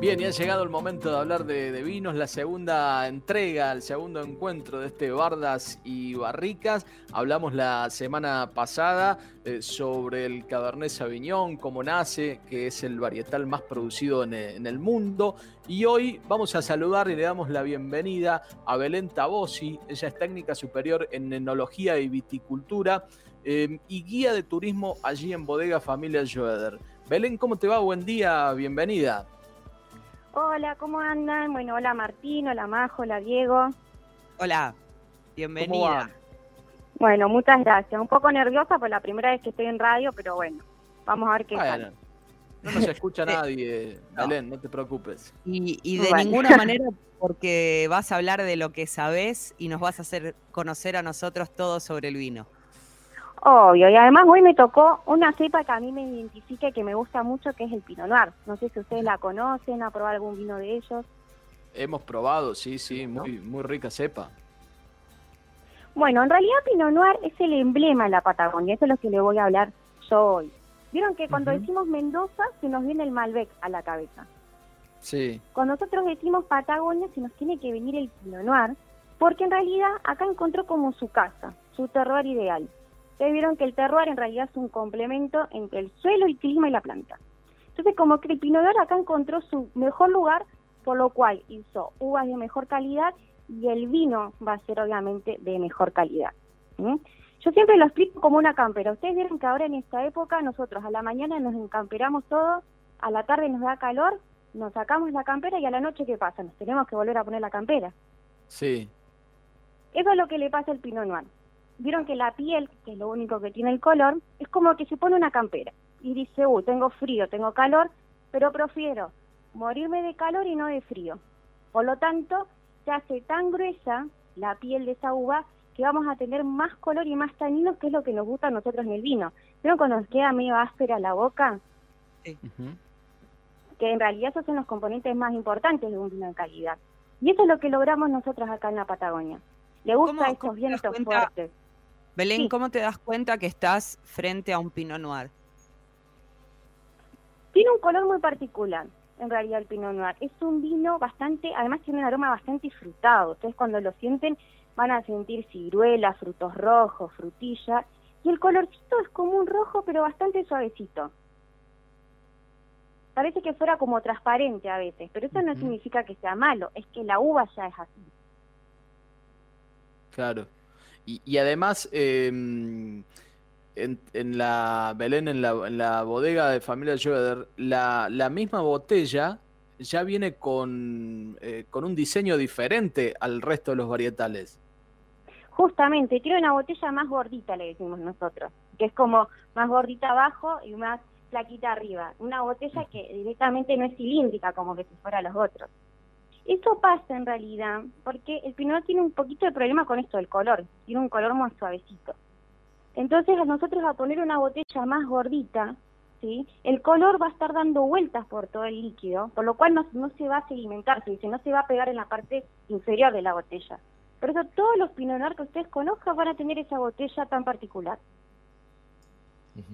Bien, y ha llegado el momento de hablar de, vinos, la segunda entrega, el segundo encuentro de este Bardas y Barricas. Hablamos la semana pasada eh, sobre el Cabernet Sauvignon, cómo nace, que es el varietal más producido en, el mundo. Y hoy vamos a saludar y le damos la bienvenida a Belén Tabosi. Ella es técnica superior en enología y viticultura eh, y guía de turismo allí en Bodega Familia Joeder. Belén, ¿cómo te va? Buen día, bienvenida. Hola, ¿cómo andan? Bueno, hola Martín, hola Majo, hola Diego. Hola, bienvenida. Bueno, muchas gracias. Un poco nerviosa por la primera vez que estoy en radio, pero bueno, vamos a ver qué tal. No nos escucha nadie, Belén, no. te preocupes. Y, de ninguna manera porque vas a hablar de lo que sabes y nos vas a hacer conocer a nosotros todo sobre el vino. Obvio, y además hoy me tocó una cepa que a mí me identifica y que me gusta mucho, que es el Pinot Noir. No sé si ustedes la conocen, ha probado algún vino de ellos. Hemos probado, sí, sí, muy, muy rica cepa. Bueno, en realidad Pinot Noir es el emblema de la Patagonia, eso es lo que le voy a hablar yo hoy. Vieron que cuando decimos Mendoza se nos viene el Malbec a la cabeza. Sí. Cuando nosotros decimos Patagonia se nos tiene que venir el Pinot Noir, porque en realidad acá encontró como su casa, su terror ideal. Ustedes vieron que el terroir en realidad es un complemento entre el suelo, el clima y la planta. Entonces, como que el Pinot acá encontró su mejor lugar, por lo cual hizo uvas de mejor calidad y el vino va a ser obviamente de mejor calidad. Yo siempre lo explico como una campera. Ustedes vieron que ahora en esta época nosotros a la mañana nos encamperamos todos, a la tarde nos da calor, nos sacamos la campera y a la noche ¿qué pasa? Nos tenemos que volver a poner la campera. Sí. Eso es lo que le pasa al Pinot Noir vieron que la piel, que es lo único que tiene el color, es como que se pone una campera y dice, uy, tengo frío, tengo calor, pero prefiero morirme de calor y no de frío. Por lo tanto, se hace tan gruesa la piel de esa uva que vamos a tener más color y más taninos, que es lo que nos gusta a nosotros en el vino. ¿Pero cuando nos queda medio áspera la boca? Sí. Que en realidad esos son los componentes más importantes de un vino de calidad. Y eso es lo que logramos nosotros acá en la Patagonia. Le gusta esos vientos fuertes. Belén, ¿cómo te das cuenta que estás frente a un Pinot Noir? Tiene un color muy particular, en realidad, el Pinot Noir. Es un vino bastante, además tiene un aroma bastante frutado. Ustedes cuando lo sienten van a sentir ciruelas, frutos rojos, frutilla. Y el colorcito es como un rojo, pero bastante suavecito. Parece que fuera como transparente a veces, pero eso no significa que sea malo, es que la uva ya es así. Claro. Y, además, em, en, la Belén, en la, bodega de familia Joder, la, la misma botella ya viene con, eh, con un diseño diferente al resto de los varietales. Justamente, tiene una botella más gordita, le decimos nosotros, que es como más gordita abajo y más plaquita arriba. Una botella que directamente no es cilíndrica como que si fuera los otros. Eso pasa en realidad porque el pinot tiene un poquito de problema con esto del color, tiene un color más suavecito. Entonces a nosotros a poner una botella más gordita, ¿sí? el color va a estar dando vueltas por todo el líquido, por lo cual no, no se va a sedimentar, se dice, no se va a pegar en la parte inferior de la botella. Por eso todos los pinot noir que ustedes conozcan van a tener esa botella tan particular.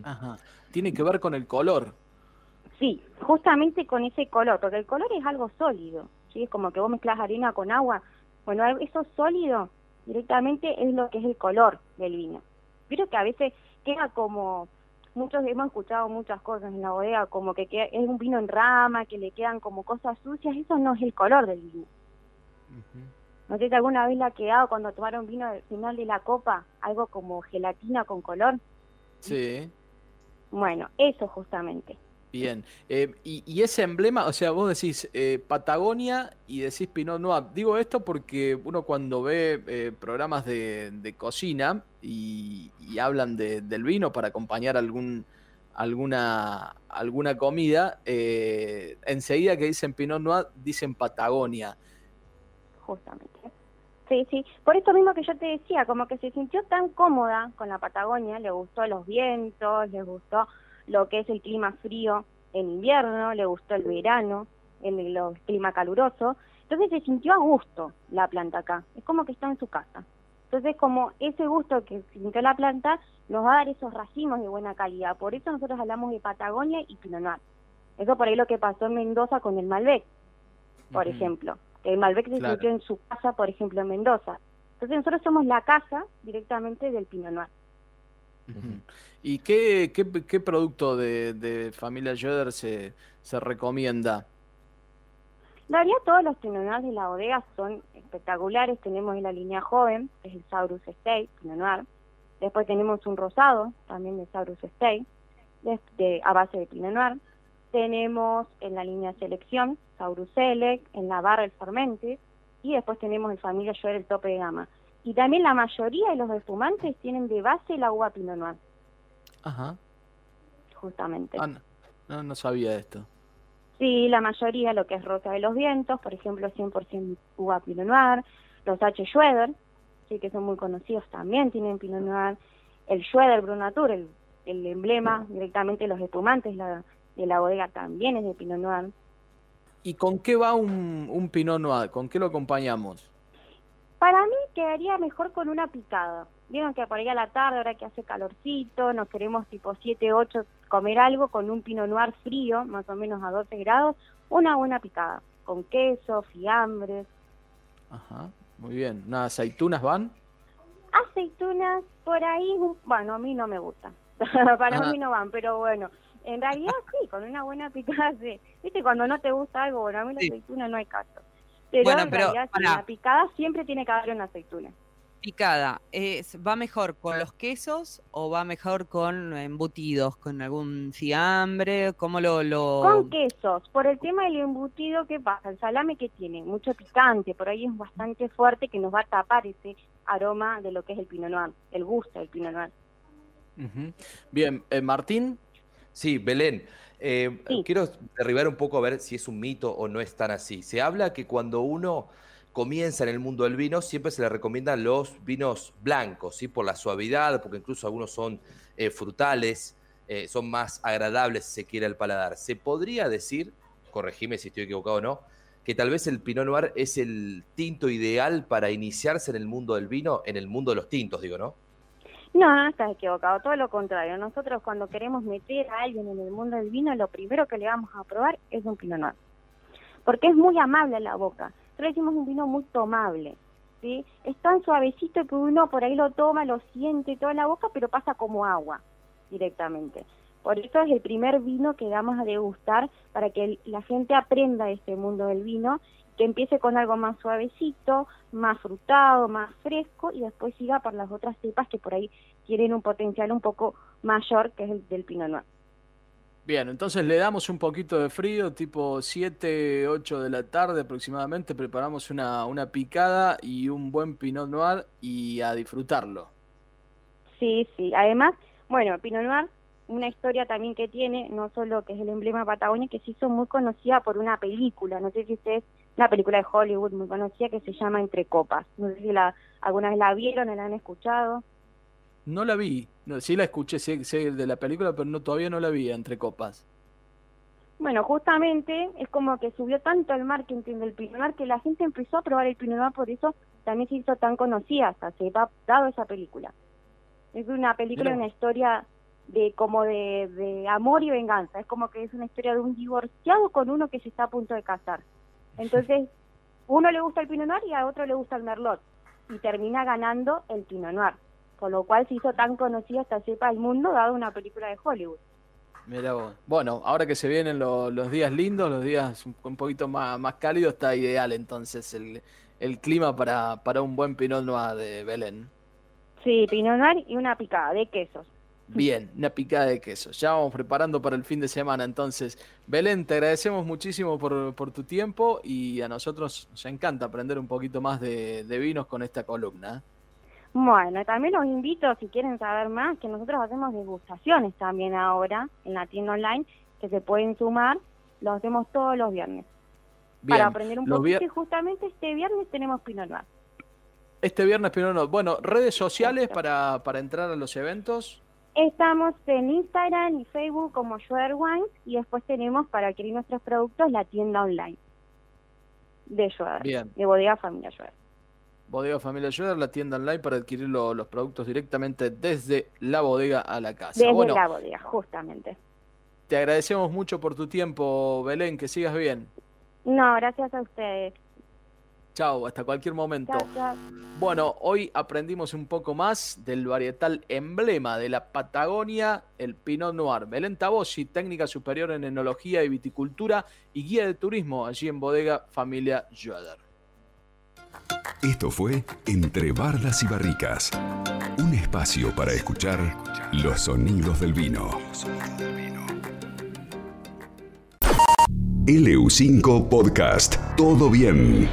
Ajá. Tiene que ver con el color. Sí, justamente con ese color, porque el color es algo sólido. ¿Sí? Es como que vos mezclas harina con agua. Bueno, eso sólido directamente es lo que es el color del vino. Pero que a veces queda como, muchos hemos escuchado muchas cosas en la bodega, como que es un vino en rama, que le quedan como cosas sucias, eso no es el color del vino. No sé si alguna vez le ha quedado cuando tomaron vino al final de la copa, algo como gelatina con color. Sí. Bueno, eso justamente. Bien, eh, y, ese emblema, o sea, vos decís eh, Patagonia y decís Pinot Noir. Digo esto porque uno cuando ve eh, programas de, cocina y, hablan del vino para acompañar algún, alguna, alguna comida, enseguida que dicen Pinot Noir dicen Patagonia. Justamente. Sí, sí. Por esto mismo que yo te decía, como que se sintió tan cómoda con la Patagonia, le gustó los vientos, le gustó lo que es el clima frío en invierno, le gustó el verano, el, el clima caluroso. Entonces se sintió a gusto la planta acá. Es como que está en su casa. Entonces, como ese gusto que sintió la planta nos va a dar esos racimos de buena calidad. Por eso nosotros hablamos de Patagonia y Pinot Noir. Eso por ahí lo que pasó en Mendoza con el Malbec, por Ujú. ejemplo. Que el Malbec se Claro. sintió en su casa, por ejemplo, en Mendoza. Entonces nosotros somos la casa directamente del Pinot Noir. ¿Y qué, qué, qué producto de, de familia Schroeder se, se recomienda? En realidad todos los Pinot Noir de la bodega son espectaculares. Tenemos en la línea joven, que es el Saurus Estate, Pinot Noir. Después tenemos un rosado, también de Saurus Estate, de, de- a base de Pinot Noir. Tenemos en la línea selección, Saurus Select, en la barra el Fermente, y después tenemos el Familia Joer, el tope de gama. Y también la mayoría de los espumantes tienen de base la uva Pinot Noir, Ajá. justamente. Ah, no, no, no sabía esto. Sí, la mayoría, lo que es Rosa de los Vientos, por ejemplo, 100% uva Pinot Noir, los H. Schroeder, sí, que son muy conocidos también, tienen Pinot Noir, el Schroeder Brunatur, el, el emblema directamente de los espumantes la, de la bodega también es de Pinot Noir. ¿Y con qué va un, un Pinot Noir? ¿Con qué lo acompañamos? Para mí quedaría mejor con una picada. Vieron que por ahí a la tarde, ahora que hace calorcito, nos queremos tipo 7, 8 comer algo con un Pinot Noir frío, más o menos a 12 grados, una buena picada, con queso, fiambres, Ajá, muy bien. ¿Unas aceitunas van? Aceitunas, por ahí, bueno, a mí no me gusta. Para Ajá. mí no van, pero bueno, en realidad sí, con una buena picada sí. Viste, cuando no te gusta algo, bueno, a mí la Sí. aceituna no hay caso. Pero Bueno, en pero, realidad, la picada siempre tiene que haber una aceituna. Picada, es, ¿va mejor con los quesos o va mejor con embutidos, con algún fiambre? ¿Cómo lo...? lo... Con quesos, por el tema del embutido, ¿qué pasa? El salame que tiene mucho picante, por ahí es bastante fuerte que nos va a tapar ese aroma de lo que es el Pinot Noir, el gusto del Pinot Noir. Bien, eh, Martín. Sí, Belén. eh, Sí. Quiero derribar un poco a ver si es un mito o no es tan así. Se habla que cuando uno comienza en el mundo del vino, siempre se le recomiendan los vinos blancos, ¿sí? Por la suavidad, porque incluso algunos son eh, frutales, eh, son más agradables, si se quiere, al paladar. ¿Se podría decir, corregime si estoy equivocado o no, que tal vez el Pinot Noir es el tinto ideal para iniciarse en el mundo del vino, en el mundo de los tintos, digo, ¿no? No, estás equivocado, todo lo contrario. Nosotros cuando queremos meter a alguien en el mundo del vino, lo primero que le vamos a probar es un Pinot Noir. Porque es muy amable la boca. Nosotros decimos un vino muy tomable. ¿sí? Es tan suavecito que uno por ahí lo toma, lo siente toda la boca, pero pasa como agua directamente. Por eso es el primer vino que damos a degustar para que la gente aprenda de este mundo del vino, que empiece con algo más suavecito, más frutado, más fresco y después siga por las otras cepas que por ahí tienen un potencial un poco mayor que es el del Pinot Noir. Bien, entonces le damos un poquito de frío, tipo 7, 8 de la tarde aproximadamente, preparamos una, una picada y un buen Pinot Noir y a disfrutarlo. Sí, sí. Además, bueno, Pinot Noir, una historia también que tiene, no solo que es el emblema de Patagonia, que se hizo muy conocida por una película, no sé si ustedes, una película de Hollywood muy conocida que se llama Entre Copas. No sé si la, alguna vez la vieron o la han escuchado. No la vi, no, sí la escuché, sé, sé de la película, pero no, todavía no la vi entre copas. Bueno, justamente es como que subió tanto el marketing del Pinot que la gente empezó a probar el Pinot por eso también se hizo tan conocida, hasta se ha dado esa película. Es una película, Mirá. una historia de como de, de amor y venganza, es como que es una historia de un divorciado con uno que se está a punto de casar. Entonces, uno le gusta el Pinot Noir y a otro le gusta el Merlot, y termina ganando el Pinot Noir, por lo cual se hizo tan conocida esta cepa del mundo, dado una película de Hollywood. Mira vos. Bueno, ahora que se vienen lo- los días lindos, los días un, un poquito más, más cálidos, está ideal entonces el, el clima para, para un buen Pinot Noir de Belén. Sí, Pinot Noir y una picada de quesos. Bien, una picada de queso. Ya vamos preparando para el fin de semana. Entonces, Belén, te agradecemos muchísimo por, por tu tiempo y a nosotros nos encanta aprender un poquito más de, de vinos con esta columna. Bueno, también los invito, si quieren saber más, que nosotros hacemos degustaciones también ahora en la tienda online, que se pueden sumar, lo hacemos todos los viernes, Bien, para aprender un poquito vier- y justamente este viernes tenemos Pinot Noir. Este viernes, pero no. Bueno, redes sociales para, para entrar a los eventos. Estamos en Instagram y Facebook como Schroeder Wine y después tenemos para adquirir nuestros productos la tienda online de Schroeder, Bien. de Bodega Familia Schroeder. Bodega Familia Schroeder, la tienda online para adquirir lo- los productos directamente desde la bodega a la casa. Desde bueno, la bodega, justamente. te agradecemos mucho por tu tiempo, Belén, que sigas bien. No, gracias a ustedes. Chao, hasta cualquier momento. Chao, chao. Bueno, hoy aprendimos un poco más del varietal emblema de la Patagonia, el Pinot Noir. Belén Tabosi, técnica superior en enología y viticultura y guía de turismo allí en Bodega Familia Schroeder. Esto fue Entre Bardas y Barricas, un espacio para escuchar los sonidos del vino. LU5 Podcast, todo bien.